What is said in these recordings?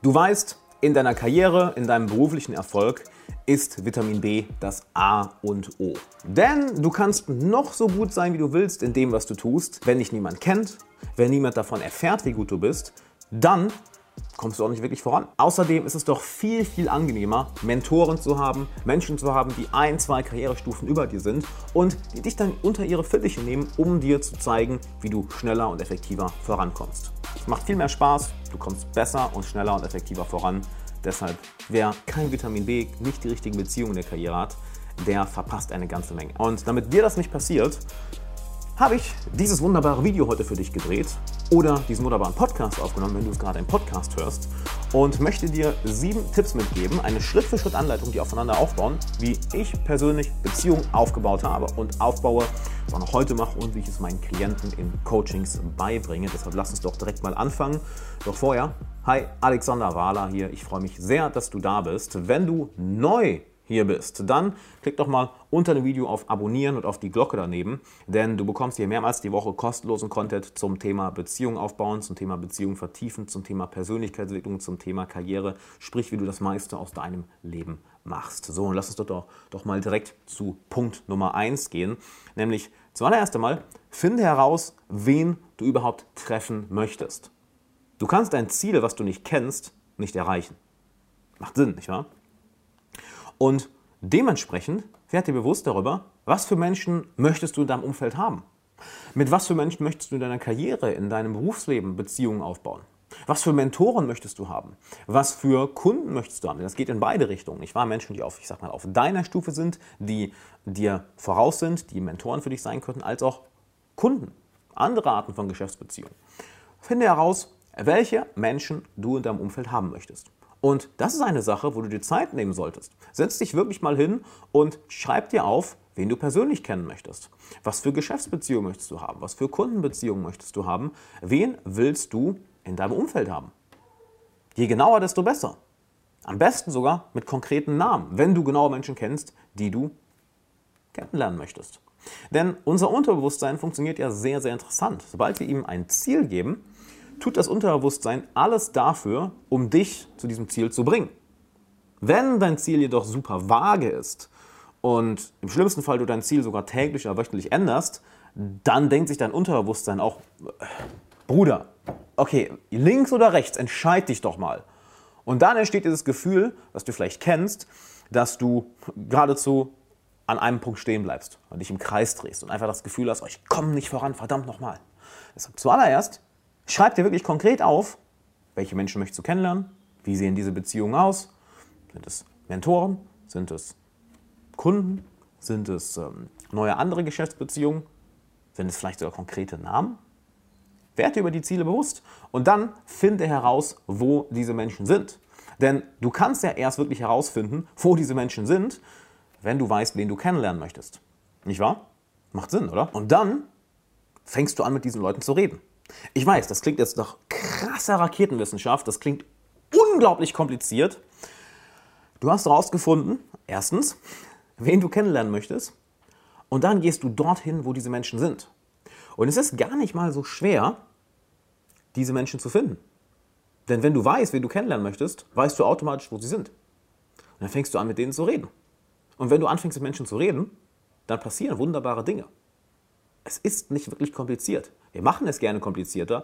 Du weißt, in deiner Karriere, in deinem beruflichen Erfolg ist Vitamin B das A und O. Denn du kannst noch so gut sein, wie du willst in dem, was du tust. Wenn dich niemand kennt, wenn niemand davon erfährt, wie gut du bist, dann kommst du auch nicht wirklich voran. Außerdem ist es doch viel, viel angenehmer, Mentoren zu haben, Menschen zu haben, die ein, zwei Karrierestufen über dir sind und die dich dann unter ihre Fittiche nehmen, um dir zu zeigen, wie du schneller und effektiver vorankommst. Es macht viel mehr Spaß, du kommst besser und schneller und effektiver voran. Deshalb, wer kein Vitamin B, nicht die richtigen Beziehungen in der Karriere hat, der verpasst eine ganze Menge. Und damit dir das nicht passiert, habe ich dieses wunderbare Video heute für dich gedreht oder diesen wunderbaren Podcast aufgenommen, wenn du es gerade im Podcast hörst und möchte dir sieben Tipps mitgeben, eine Schritt-für-Schritt-Anleitung, die aufeinander aufbauen, wie ich persönlich Beziehungen aufgebaut habe und aufbaue, was auch noch heute mache und wie ich es meinen Klienten in Coachings beibringe. Deshalb lass uns doch direkt mal anfangen. Doch vorher, hi, Alexander Wahler hier. Ich freue mich sehr, dass du da bist. Wenn du neu hier bist, dann klick doch mal unter dem Video auf Abonnieren und auf die Glocke daneben, denn du bekommst hier mehrmals die Woche kostenlosen Content zum Thema Beziehung aufbauen, zum Thema Beziehung vertiefen, zum Thema Persönlichkeitsentwicklung, zum Thema Karriere, sprich, wie du das meiste aus deinem Leben machst. So, und lass uns doch, doch mal direkt zu Punkt Nummer 1 gehen, nämlich zuallererst einmal, finde heraus, wen du überhaupt treffen möchtest. Du kannst dein Ziel, was du nicht kennst, nicht erreichen. Macht Sinn, nicht wahr? Und dementsprechend werd dir bewusst darüber, was für Menschen möchtest du in deinem Umfeld haben. Mit was für Menschen möchtest du in deiner Karriere, in deinem Berufsleben Beziehungen aufbauen? Was für Mentoren möchtest du haben? Was für Kunden möchtest du haben? Das geht in beide Richtungen. Ich war Menschen, die auf, ich sag mal, auf deiner Stufe sind, die dir voraus sind, die Mentoren für dich sein könnten, als auch Kunden. Andere Arten von Geschäftsbeziehungen. Finde heraus, welche Menschen du in deinem Umfeld haben möchtest. Und das ist eine Sache, wo du dir Zeit nehmen solltest. Setz dich wirklich mal hin und schreib dir auf, wen du persönlich kennen möchtest. Was für Geschäftsbeziehungen möchtest du haben? Was für Kundenbeziehungen möchtest du haben? Wen willst du in deinem Umfeld haben? Je genauer, desto besser. Am besten sogar mit konkreten Namen, wenn du genaue Menschen kennst, die du kennenlernen möchtest. Denn unser Unterbewusstsein funktioniert ja sehr, sehr interessant. Sobald wir ihm ein Ziel geben, tut das Unterbewusstsein alles dafür, um dich zu diesem Ziel zu bringen. Wenn dein Ziel jedoch super vage ist und im schlimmsten Fall du dein Ziel sogar täglich oder wöchentlich änderst, dann denkt sich dein Unterbewusstsein auch, Bruder, okay, links oder rechts, entscheid dich doch mal. Und dann entsteht dieses Gefühl, was du vielleicht kennst, dass du geradezu an einem Punkt stehen bleibst und dich im Kreis drehst und einfach das Gefühl hast, oh, ich komme nicht voran, verdammt nochmal. Deshalb zuallererst Schreib dir wirklich konkret auf, welche Menschen möchtest du kennenlernen, wie sehen diese Beziehungen aus, sind es Mentoren, sind es Kunden, sind es ähm, neue andere Geschäftsbeziehungen, sind es vielleicht sogar konkrete Namen. Werde über die Ziele bewusst und dann finde heraus, wo diese Menschen sind. Denn du kannst ja erst wirklich herausfinden, wo diese Menschen sind, wenn du weißt, wen du kennenlernen möchtest. Nicht wahr? Macht Sinn, oder? Und dann fängst du an, mit diesen Leuten zu reden. Ich weiß, das klingt jetzt nach krasser Raketenwissenschaft, das klingt unglaublich kompliziert. Du hast herausgefunden, erstens, wen du kennenlernen möchtest, und dann gehst du dorthin, wo diese Menschen sind. Und es ist gar nicht mal so schwer, diese Menschen zu finden. Denn wenn du weißt, wen du kennenlernen möchtest, weißt du automatisch, wo sie sind. Und dann fängst du an, mit denen zu reden. Und wenn du anfängst, mit Menschen zu reden, dann passieren wunderbare Dinge. Es ist nicht wirklich kompliziert. Wir machen es gerne komplizierter.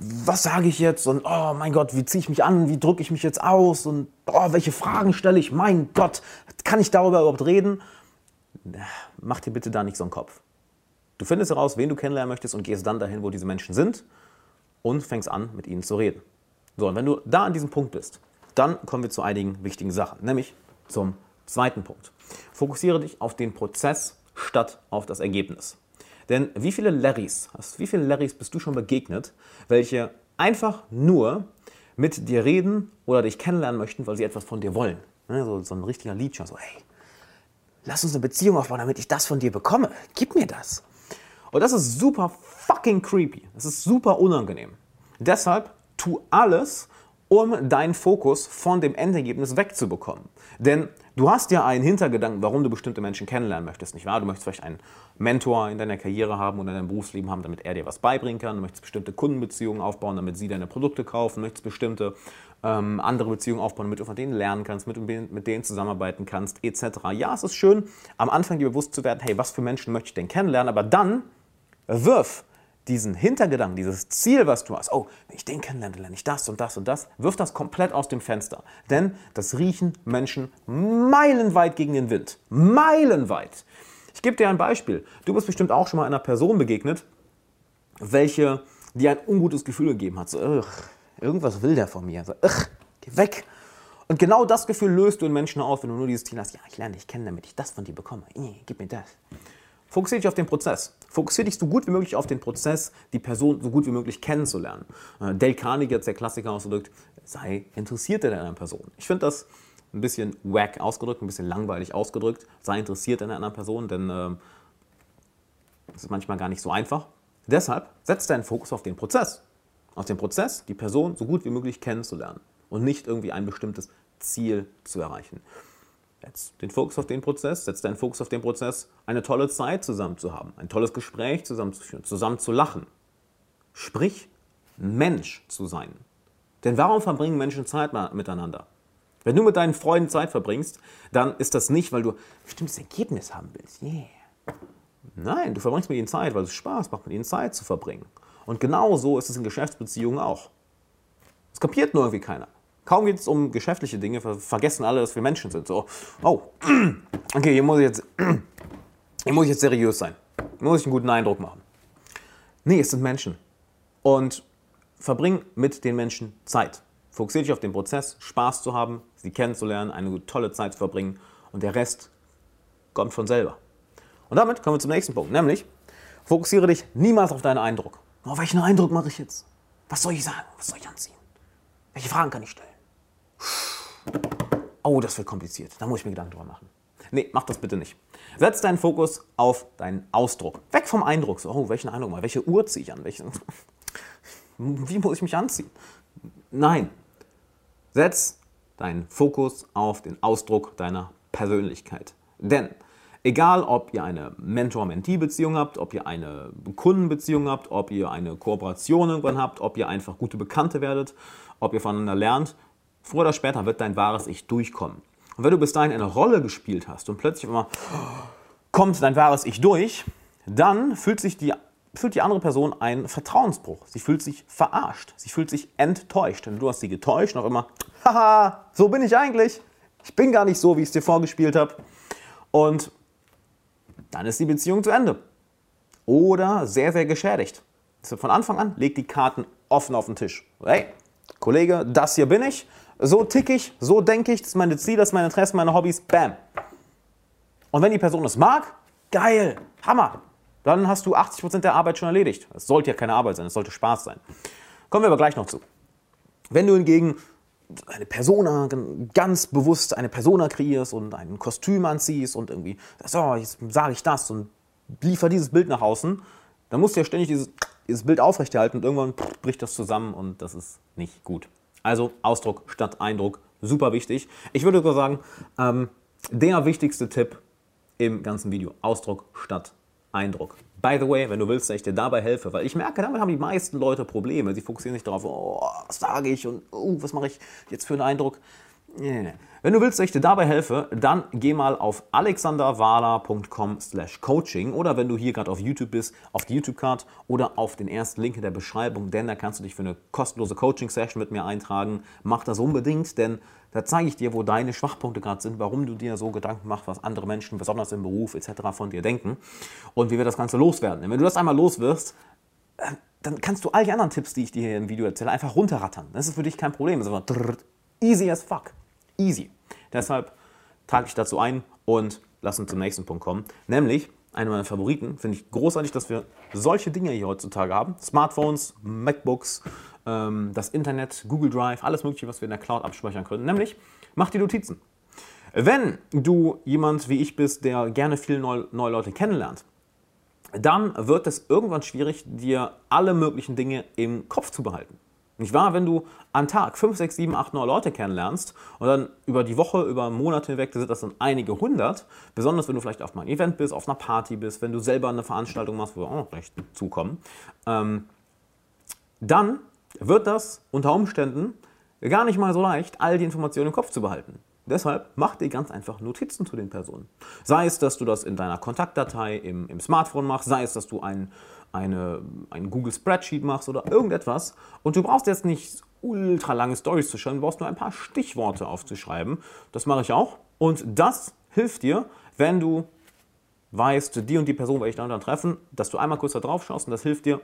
Was sage ich jetzt? Und oh mein Gott, wie ziehe ich mich an? Wie drücke ich mich jetzt aus? Und oh, welche Fragen stelle ich? Mein Gott, kann ich darüber überhaupt reden? Mach dir bitte da nicht so einen Kopf. Du findest heraus, wen du kennenlernen möchtest und gehst dann dahin, wo diese Menschen sind und fängst an, mit ihnen zu reden. So, und wenn du da an diesem Punkt bist, dann kommen wir zu einigen wichtigen Sachen, nämlich zum zweiten Punkt. Fokussiere dich auf den Prozess statt auf das Ergebnis. Denn wie viele Larrys, wie viele Larrys bist du schon begegnet, welche einfach nur mit dir reden oder dich kennenlernen möchten, weil sie etwas von dir wollen? Ne, so, so ein richtiger Liedchen, so hey, lass uns eine Beziehung aufbauen, damit ich das von dir bekomme. Gib mir das. Und das ist super fucking creepy. Das ist super unangenehm. Deshalb tu alles, um deinen Fokus von dem Endergebnis wegzubekommen. Denn du hast ja einen Hintergedanken, warum du bestimmte Menschen kennenlernen möchtest, nicht wahr? Du möchtest vielleicht einen Mentor in deiner Karriere haben oder in deinem Berufsleben haben, damit er dir was beibringen kann. Du möchtest bestimmte Kundenbeziehungen aufbauen, damit sie deine Produkte kaufen. Du möchtest bestimmte ähm, andere Beziehungen aufbauen, damit du von denen lernen kannst, mit, mit denen zusammenarbeiten kannst, etc. Ja, es ist schön, am Anfang dir bewusst zu werden, hey, was für Menschen möchte ich denn kennenlernen, aber dann wirf diesen Hintergedanken, dieses Ziel, was du hast, oh, wenn ich den kennenlerne, lerne ich das und das und das, wirf das komplett aus dem Fenster. Denn das riechen Menschen meilenweit gegen den Wind. Meilenweit. Ich gebe dir ein Beispiel. Du bist bestimmt auch schon mal einer Person begegnet, welche dir ein ungutes Gefühl gegeben hat. So, irgendwas will der von mir. So, geh weg. Und genau das Gefühl löst du in Menschen auf, wenn du nur dieses Ziel hast, ja, ich lerne dich kennen, damit ich das von dir bekomme. Gib mir das. Fokussiere dich auf den Prozess. Fokussiere dich so gut wie möglich auf den Prozess, die Person so gut wie möglich kennenzulernen. Äh, Dale Carnegie hat der Klassiker ausgedrückt, sei interessiert in einer Person. Ich finde das ein bisschen wack ausgedrückt, ein bisschen langweilig ausgedrückt. Sei interessiert in einer Person, denn äh, das ist manchmal gar nicht so einfach. Deshalb setz deinen Fokus auf den Prozess. Auf den Prozess, die Person so gut wie möglich kennenzulernen und nicht irgendwie ein bestimmtes Ziel zu erreichen. Setz den Fokus auf den Prozess, setz deinen Fokus auf den Prozess, eine tolle Zeit zusammen zu haben, ein tolles Gespräch zusammen zu führen, zusammen zu lachen. Sprich, Mensch zu sein. Denn warum verbringen Menschen Zeit miteinander? Wenn du mit deinen Freunden Zeit verbringst, dann ist das nicht, weil du ein bestimmtes Ergebnis haben willst. Yeah. Nein, du verbringst mit ihnen Zeit, weil es Spaß macht, mit ihnen Zeit zu verbringen. Und genau so ist es in Geschäftsbeziehungen auch. Es kapiert nur irgendwie keiner. Kaum geht es um geschäftliche Dinge, vergessen alle, dass wir Menschen sind. So, oh, okay, hier muss ich jetzt, hier muss ich jetzt seriös sein. Hier muss ich einen guten Eindruck machen. Nee, es sind Menschen. Und verbring mit den Menschen Zeit. Fokussiere dich auf den Prozess, Spaß zu haben, sie kennenzulernen, eine tolle Zeit zu verbringen und der Rest kommt von selber. Und damit kommen wir zum nächsten Punkt, nämlich fokussiere dich niemals auf deinen Eindruck. Oh, welchen Eindruck mache ich jetzt? Was soll ich sagen? Was soll ich anziehen? Welche Fragen kann ich stellen? Oh, das wird kompliziert. Da muss ich mir Gedanken drüber machen. Nee, mach das bitte nicht. Setz deinen Fokus auf deinen Ausdruck. Weg vom Eindruck. So, oh, welchen Eindruck mal? Welche Uhr ziehe ich an? Welche, wie muss ich mich anziehen? Nein. Setz deinen Fokus auf den Ausdruck deiner Persönlichkeit. Denn egal, ob ihr eine Mentor-Mentee-Beziehung habt, ob ihr eine Kundenbeziehung habt, ob ihr eine Kooperation irgendwann habt, ob ihr einfach gute Bekannte werdet, ob ihr voneinander lernt, Früher oder später wird dein wahres Ich durchkommen. Und wenn du bis dahin eine Rolle gespielt hast und plötzlich immer kommt dein wahres Ich durch, dann fühlt sich die, fühlt die andere Person einen Vertrauensbruch. Sie fühlt sich verarscht. Sie fühlt sich enttäuscht. Denn du hast sie getäuscht auch immer, haha, so bin ich eigentlich. Ich bin gar nicht so, wie ich es dir vorgespielt habe. Und dann ist die Beziehung zu Ende. Oder sehr, sehr geschädigt. Von Anfang an leg die Karten offen auf den Tisch. Hey, Kollege, das hier bin ich. So tick ich, so denke ich, das ist meine Ziele, das ist meine Interessen, meine Hobbys, bam. Und wenn die Person es mag, geil, Hammer. Dann hast du 80% der Arbeit schon erledigt. Es sollte ja keine Arbeit sein, es sollte Spaß sein. Kommen wir aber gleich noch zu. Wenn du hingegen eine Persona, ganz bewusst eine Persona kreierst und ein Kostüm anziehst und irgendwie, so, jetzt sage ich das und liefer dieses Bild nach außen, dann musst du ja ständig dieses, dieses Bild aufrechterhalten und irgendwann bricht das zusammen und das ist nicht gut. Also Ausdruck statt Eindruck, super wichtig. Ich würde sogar sagen, ähm, der wichtigste Tipp im ganzen Video, Ausdruck statt Eindruck. By the way, wenn du willst, dass ich dir dabei helfe, weil ich merke, damit haben die meisten Leute Probleme. Sie fokussieren sich darauf, oh, was sage ich und oh, was mache ich jetzt für einen Eindruck. Wenn du willst, dass ich dir dabei helfe, dann geh mal auf alexanderwala.com slash coaching oder wenn du hier gerade auf YouTube bist, auf die YouTube-Card oder auf den ersten Link in der Beschreibung, denn da kannst du dich für eine kostenlose Coaching-Session mit mir eintragen. Mach das unbedingt, denn da zeige ich dir, wo deine Schwachpunkte gerade sind, warum du dir so Gedanken machst, was andere Menschen, besonders im Beruf etc. von dir denken und wie wir das Ganze loswerden. Denn wenn du das einmal loswirst, äh, dann kannst du all die anderen Tipps, die ich dir hier im Video erzähle, einfach runterrattern. Das ist für dich kein Problem. Das ist einfach easy as fuck. Easy. Deshalb trage ich dazu ein und lass uns zum nächsten Punkt kommen. Nämlich, einer meiner Favoriten, finde ich großartig, dass wir solche Dinge hier heutzutage haben. Smartphones, MacBooks, ähm, das Internet, Google Drive, alles mögliche, was wir in der Cloud abspeichern können. Nämlich, mach die Notizen. Wenn du jemand wie ich bist, der gerne viele neue, neue Leute kennenlernt, dann wird es irgendwann schwierig, dir alle möglichen Dinge im Kopf zu behalten. Nicht wahr? Wenn du am Tag 5, 6, 7, 8 neue Leute kennenlernst und dann über die Woche, über Monate hinweg sind das dann einige hundert, besonders wenn du vielleicht auf einem Event bist, auf einer Party bist, wenn du selber eine Veranstaltung machst, wo wir auch noch recht zukommen, ähm, dann wird das unter Umständen gar nicht mal so leicht, all die Informationen im Kopf zu behalten. Deshalb mach dir ganz einfach Notizen zu den Personen. Sei es, dass du das in deiner Kontaktdatei im, im Smartphone machst, sei es, dass du ein, eine, ein Google Spreadsheet machst oder irgendetwas. Und du brauchst jetzt nicht ultra lange Stories zu schreiben, du brauchst nur ein paar Stichworte aufzuschreiben. Das mache ich auch. Und das hilft dir, wenn du weißt, die und die Person werde ich dann, dann treffen, dass du einmal kurz da drauf schaust und das hilft dir,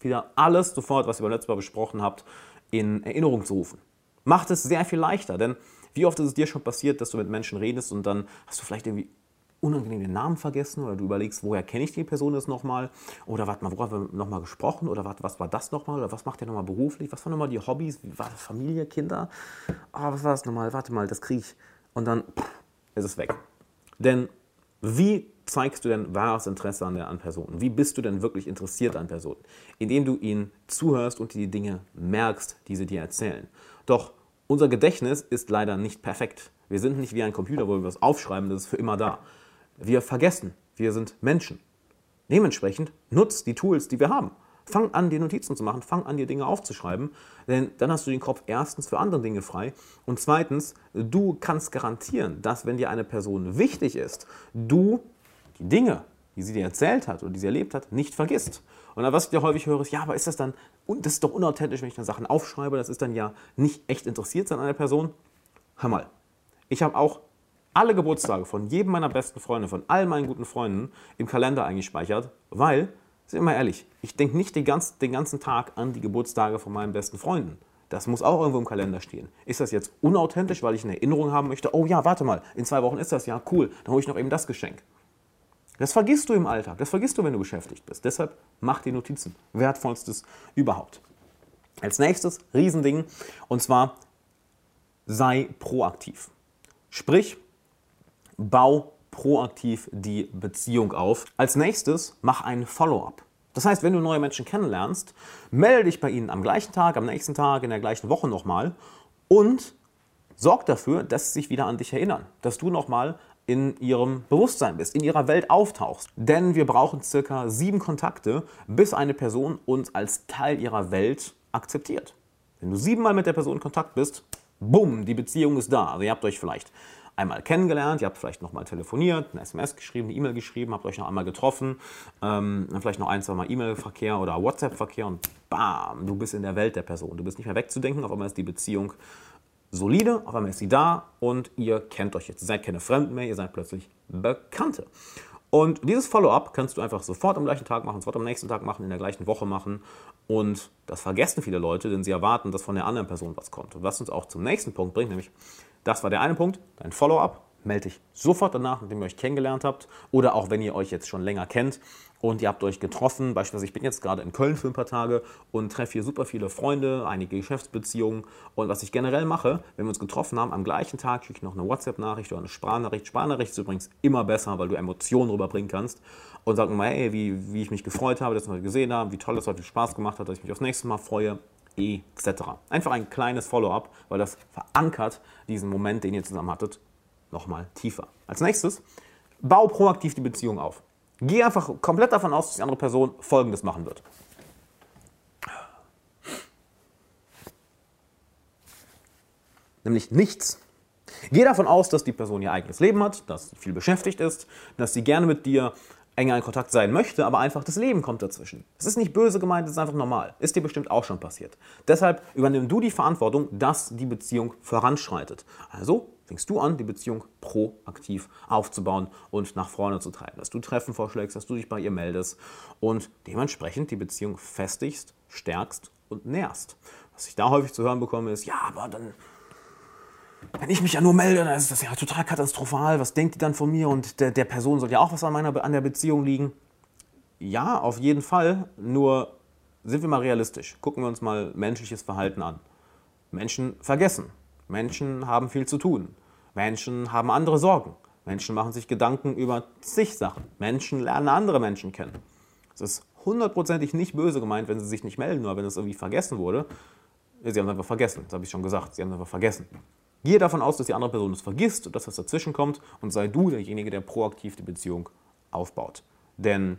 wieder alles sofort, was ihr beim letzten Mal besprochen habt, in Erinnerung zu rufen. Macht es sehr viel leichter, denn wie oft ist es dir schon passiert, dass du mit Menschen redest und dann hast du vielleicht irgendwie unangenehm den Namen vergessen oder du überlegst, woher kenne ich die Person jetzt nochmal oder warte mal, worüber haben wir nochmal gesprochen oder warte, was war das nochmal oder was macht der nochmal beruflich, was waren nochmal die Hobbys, war das Familie, Kinder, oh, was war das nochmal, warte mal, das kriege ich und dann pff, ist es weg. Denn wie zeigst du denn wahres Interesse an der an Personen? Wie bist du denn wirklich interessiert an Personen? Indem du ihnen zuhörst und die Dinge merkst, die sie dir erzählen. Doch unser Gedächtnis ist leider nicht perfekt. Wir sind nicht wie ein Computer, wo wir was aufschreiben, das ist für immer da. Wir vergessen. Wir sind Menschen. Dementsprechend nutzt die Tools, die wir haben. Fang an, dir Notizen zu machen, fang an, dir Dinge aufzuschreiben, denn dann hast du den Kopf erstens für andere Dinge frei und zweitens, du kannst garantieren, dass wenn dir eine Person wichtig ist, du die Dinge, die sie dir erzählt hat oder die sie erlebt hat, nicht vergisst. Und was ich dir häufig höre, ist, ja, aber ist das dann, das ist doch unauthentisch, wenn ich dann Sachen aufschreibe, das ist dann ja nicht echt interessiert an einer Person. Hör mal, ich habe auch alle Geburtstage von jedem meiner besten Freunde, von all meinen guten Freunden im Kalender eingespeichert, weil, sind wir mal ehrlich, ich denke nicht den ganzen, den ganzen Tag an die Geburtstage von meinen besten Freunden. Das muss auch irgendwo im Kalender stehen. Ist das jetzt unauthentisch, weil ich eine Erinnerung haben möchte? Oh ja, warte mal, in zwei Wochen ist das ja cool, dann hole ich noch eben das Geschenk. Das vergisst du im Alltag, das vergisst du, wenn du beschäftigt bist. Deshalb mach die Notizen. Wertvollstes überhaupt. Als nächstes, Riesending, und zwar sei proaktiv. Sprich, bau proaktiv die Beziehung auf. Als nächstes, mach ein Follow-up. Das heißt, wenn du neue Menschen kennenlernst, melde dich bei ihnen am gleichen Tag, am nächsten Tag, in der gleichen Woche nochmal und sorg dafür, dass sie sich wieder an dich erinnern, dass du nochmal in ihrem Bewusstsein bist, in ihrer Welt auftauchst. Denn wir brauchen circa sieben Kontakte, bis eine Person uns als Teil ihrer Welt akzeptiert. Wenn du siebenmal mit der Person in Kontakt bist, bumm, die Beziehung ist da. Also ihr habt euch vielleicht einmal kennengelernt, ihr habt vielleicht nochmal telefoniert, eine SMS geschrieben, eine E-Mail geschrieben, habt euch noch einmal getroffen, ähm, vielleicht noch ein, zwei Mal E-Mail-Verkehr oder WhatsApp-Verkehr und bam, du bist in der Welt der Person. Du bist nicht mehr wegzudenken, auf einmal ist die Beziehung solide, auf einmal ist sie da und ihr kennt euch jetzt. Ihr seid keine Fremden mehr, ihr seid plötzlich Bekannte. Und dieses Follow-up kannst du einfach sofort am gleichen Tag machen, sofort am nächsten Tag machen, in der gleichen Woche machen. Und das vergessen viele Leute, denn sie erwarten, dass von der anderen Person was kommt. Und was uns auch zum nächsten Punkt bringt, nämlich, das war der eine Punkt, dein Follow-up. Melde dich sofort danach, nachdem ihr euch kennengelernt habt. Oder auch wenn ihr euch jetzt schon länger kennt und ihr habt euch getroffen. Beispielsweise, ich bin jetzt gerade in Köln für ein paar Tage und treffe hier super viele Freunde, einige Geschäftsbeziehungen. Und was ich generell mache, wenn wir uns getroffen haben, am gleichen Tag schicke ich noch eine WhatsApp-Nachricht oder eine Sprachnachricht. Sprachnachricht ist übrigens immer besser, weil du Emotionen rüberbringen kannst. Und sag mal, hey, wie, wie ich mich gefreut habe, dass wir heute gesehen haben, wie toll es heute Spaß gemacht hat, dass ich mich aufs nächste Mal freue, etc. Einfach ein kleines Follow-up, weil das verankert diesen Moment, den ihr zusammen hattet, nochmal tiefer. Als nächstes, bau proaktiv die Beziehung auf. Geh einfach komplett davon aus, dass die andere Person Folgendes machen wird. Nämlich nichts. Geh davon aus, dass die Person ihr eigenes Leben hat, dass sie viel beschäftigt ist, dass sie gerne mit dir enger in Kontakt sein möchte, aber einfach das Leben kommt dazwischen. Es ist nicht böse gemeint, es ist einfach normal. Ist dir bestimmt auch schon passiert. Deshalb übernimm du die Verantwortung, dass die Beziehung voranschreitet. Also fängst du an, die Beziehung proaktiv aufzubauen und nach vorne zu treiben. Dass du Treffen vorschlägst, dass du dich bei ihr meldest und dementsprechend die Beziehung festigst, stärkst und nährst. Was ich da häufig zu hören bekomme, ist, ja, aber dann, wenn ich mich ja nur melde, dann ist das ja total katastrophal. Was denkt die dann von mir? Und der, der Person soll ja auch was an, meiner, an der Beziehung liegen. Ja, auf jeden Fall. Nur sind wir mal realistisch. Gucken wir uns mal menschliches Verhalten an. Menschen vergessen. Menschen haben viel zu tun. Menschen haben andere Sorgen. Menschen machen sich Gedanken über zig Sachen. Menschen lernen andere Menschen kennen. Es ist hundertprozentig nicht böse gemeint, wenn sie sich nicht melden, oder wenn es irgendwie vergessen wurde. Sie haben es einfach vergessen. Das habe ich schon gesagt. Sie haben es einfach vergessen. Gehe davon aus, dass die andere Person es vergisst und dass das dazwischen kommt und sei du derjenige, der proaktiv die Beziehung aufbaut. Denn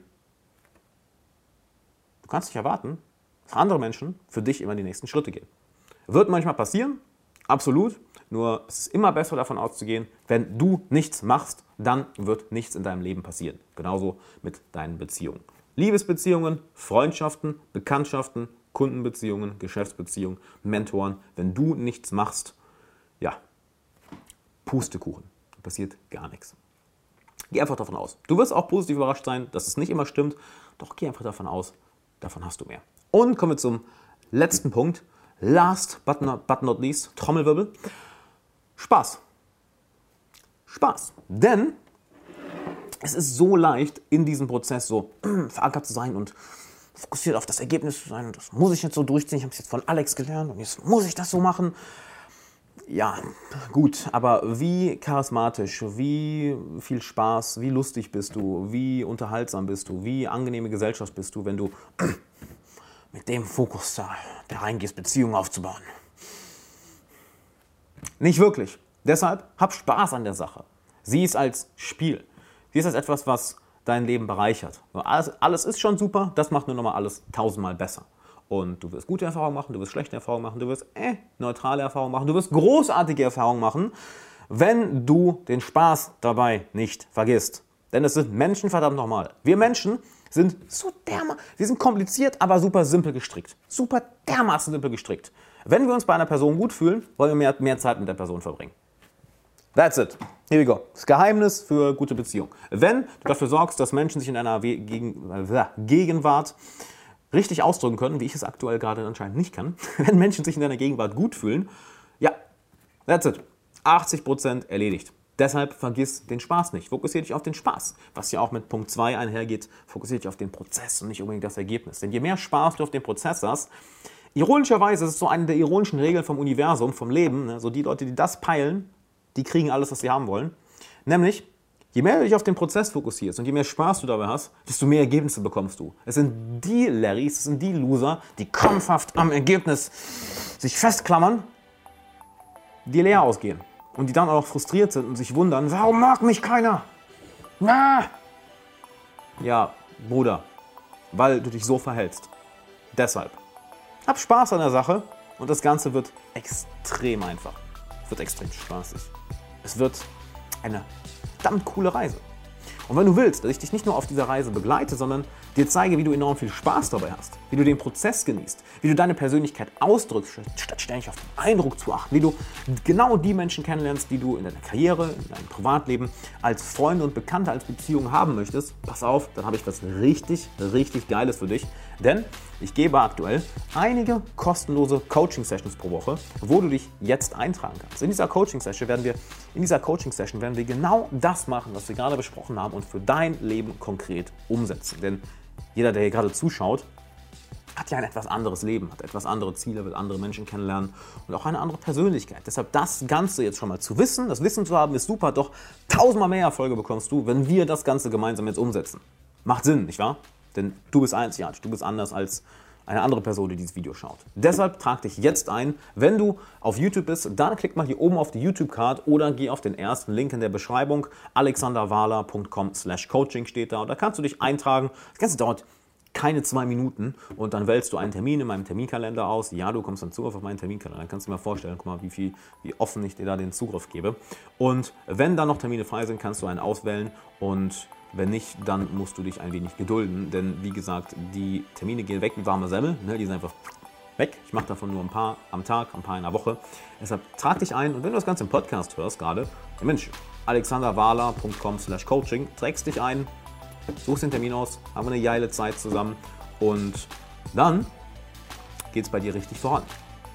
du kannst nicht erwarten, dass andere Menschen für dich immer die nächsten Schritte gehen. Wird manchmal passieren, absolut. Nur es ist immer besser davon auszugehen, wenn du nichts machst, dann wird nichts in deinem Leben passieren. Genauso mit deinen Beziehungen. Liebesbeziehungen, Freundschaften, Bekanntschaften, Kundenbeziehungen, Geschäftsbeziehungen, Mentoren. Wenn du nichts machst, ja, Pustekuchen. Da passiert gar nichts. Geh einfach davon aus. Du wirst auch positiv überrascht sein, dass es nicht immer stimmt. Doch geh einfach davon aus, davon hast du mehr. Und kommen wir zum letzten Punkt. Last but not, but not least, Trommelwirbel. Spaß. Spaß. Denn es ist so leicht, in diesem Prozess so verankert zu sein und fokussiert auf das Ergebnis zu sein. Das muss ich jetzt so durchziehen. Ich habe es jetzt von Alex gelernt und jetzt muss ich das so machen. Ja, gut, aber wie charismatisch, wie viel Spaß, wie lustig bist du, wie unterhaltsam bist du, wie angenehme Gesellschaft bist du, wenn du mit dem Fokus da, da reingehst, Beziehungen aufzubauen. Nicht wirklich. Deshalb hab Spaß an der Sache. Sieh es als Spiel. Sieh es als etwas, was dein Leben bereichert. Alles, alles ist schon super, das macht nur nochmal alles tausendmal besser. Und du wirst gute Erfahrungen machen, du wirst schlechte Erfahrungen machen, du wirst äh, neutrale Erfahrungen machen, du wirst großartige Erfahrungen machen, wenn du den Spaß dabei nicht vergisst. Denn es sind Menschen verdammt nochmal. Wir Menschen sind so dermaßen, wir sind kompliziert, aber super simpel gestrickt. Super dermaßen simpel gestrickt. Wenn wir uns bei einer Person gut fühlen, wollen wir mehr, mehr Zeit mit der Person verbringen. That's it. Here we go. Das Geheimnis für gute Beziehung. Wenn du dafür sorgst, dass Menschen sich in deiner äh, Gegenwart richtig ausdrücken können, wie ich es aktuell gerade anscheinend nicht kann, wenn Menschen sich in deiner Gegenwart gut fühlen, ja, that's it. 80% erledigt. Deshalb vergiss den Spaß nicht. Fokussiere dich auf den Spaß. Was ja auch mit Punkt 2 einhergeht, fokussiere dich auf den Prozess und nicht unbedingt das Ergebnis. Denn je mehr Spaß du auf den Prozess hast, ironischerweise ist es so eine der ironischen Regeln vom Universum, vom Leben, ne? so die Leute, die das peilen, die kriegen alles, was sie haben wollen. Nämlich, je mehr du dich auf den Prozess fokussierst und je mehr Spaß du dabei hast, desto mehr Ergebnisse bekommst du. Es sind die Larrys, es sind die Loser, die krampfhaft am Ergebnis sich festklammern, die leer ausgehen und die dann auch frustriert sind und sich wundern, warum mag mich keiner? Ah! Ja, Bruder, weil du dich so verhältst. Deshalb. Hab Spaß an der Sache und das Ganze wird extrem einfach. Es wird extrem spaßig. Es wird eine verdammt coole Reise. Und wenn du willst, dass ich dich nicht nur auf dieser Reise begleite, sondern dir zeige, wie du enorm viel Spaß dabei hast, wie du den Prozess genießt, wie du deine Persönlichkeit ausdrückst, statt ständig auf den Eindruck zu achten, wie du genau die Menschen kennenlernst, die du in deiner Karriere, in deinem Privatleben als Freunde und Bekannte, als Beziehung haben möchtest, pass auf, dann habe ich was richtig, richtig Geiles für dich. Denn ich gebe aktuell einige kostenlose Coaching-Sessions pro Woche, wo du dich jetzt eintragen kannst. In dieser Coaching-Session werden wir, Coaching-Session werden wir genau das machen, was wir gerade besprochen haben und für dein Leben konkret umsetzen. Denn jeder, der hier gerade zuschaut, hat ja ein etwas anderes Leben, hat etwas andere Ziele, will andere Menschen kennenlernen und auch eine andere Persönlichkeit. Deshalb das Ganze jetzt schon mal zu wissen, das Wissen zu haben, ist super, doch tausendmal mehr Erfolge bekommst du, wenn wir das Ganze gemeinsam jetzt umsetzen. Macht Sinn, nicht wahr? Denn du bist einzigartig, du bist anders als eine andere Person, die dieses Video schaut. Deshalb trag dich jetzt ein. Wenn du auf YouTube bist, dann klick mal hier oben auf die YouTube-Card oder geh auf den ersten Link in der Beschreibung. alexanderwala.com slash coaching steht da. Und da kannst du dich eintragen. Das Ganze dauert keine zwei Minuten und dann wählst du einen Termin in meinem Terminkalender aus. Ja, du kommst dann Zugriff auf meinen Terminkalender. Dann kannst du dir mal vorstellen, guck mal, wie, viel, wie offen ich dir da den Zugriff gebe. Und wenn dann noch Termine frei sind, kannst du einen auswählen und wenn nicht, dann musst du dich ein wenig gedulden, denn wie gesagt, die Termine gehen weg wie warme Semmel, ne? die sind einfach weg. Ich mache davon nur ein paar am Tag, ein paar in der Woche. Deshalb trag dich ein und wenn du das Ganze im Podcast hörst gerade, Mensch, alexanderwala.com slash coaching, trägst dich ein, suchst den Termin aus, haben wir eine geile Zeit zusammen und dann geht es bei dir richtig voran.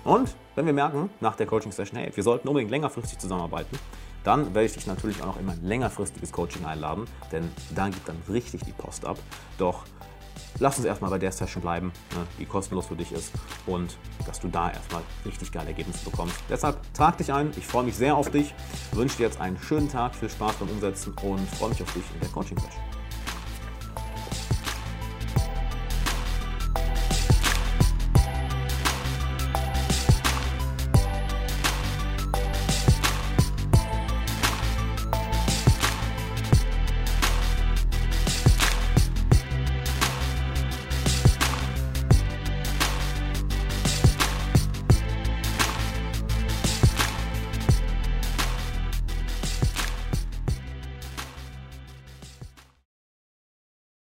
Und wenn wir merken nach der Coaching-Session, hey, wir sollten unbedingt längerfristig zusammenarbeiten, dann werde ich dich natürlich auch noch in mein längerfristiges Coaching einladen, denn da gibt dann richtig die Post ab. Doch lass uns erstmal bei der Session bleiben, ne, die kostenlos für dich ist und dass du da erstmal richtig geile Ergebnisse bekommst. Deshalb trag dich ein, ich freue mich sehr auf dich, wünsche dir jetzt einen schönen Tag, viel Spaß beim Umsetzen und freue mich auf dich in der Coaching-Session.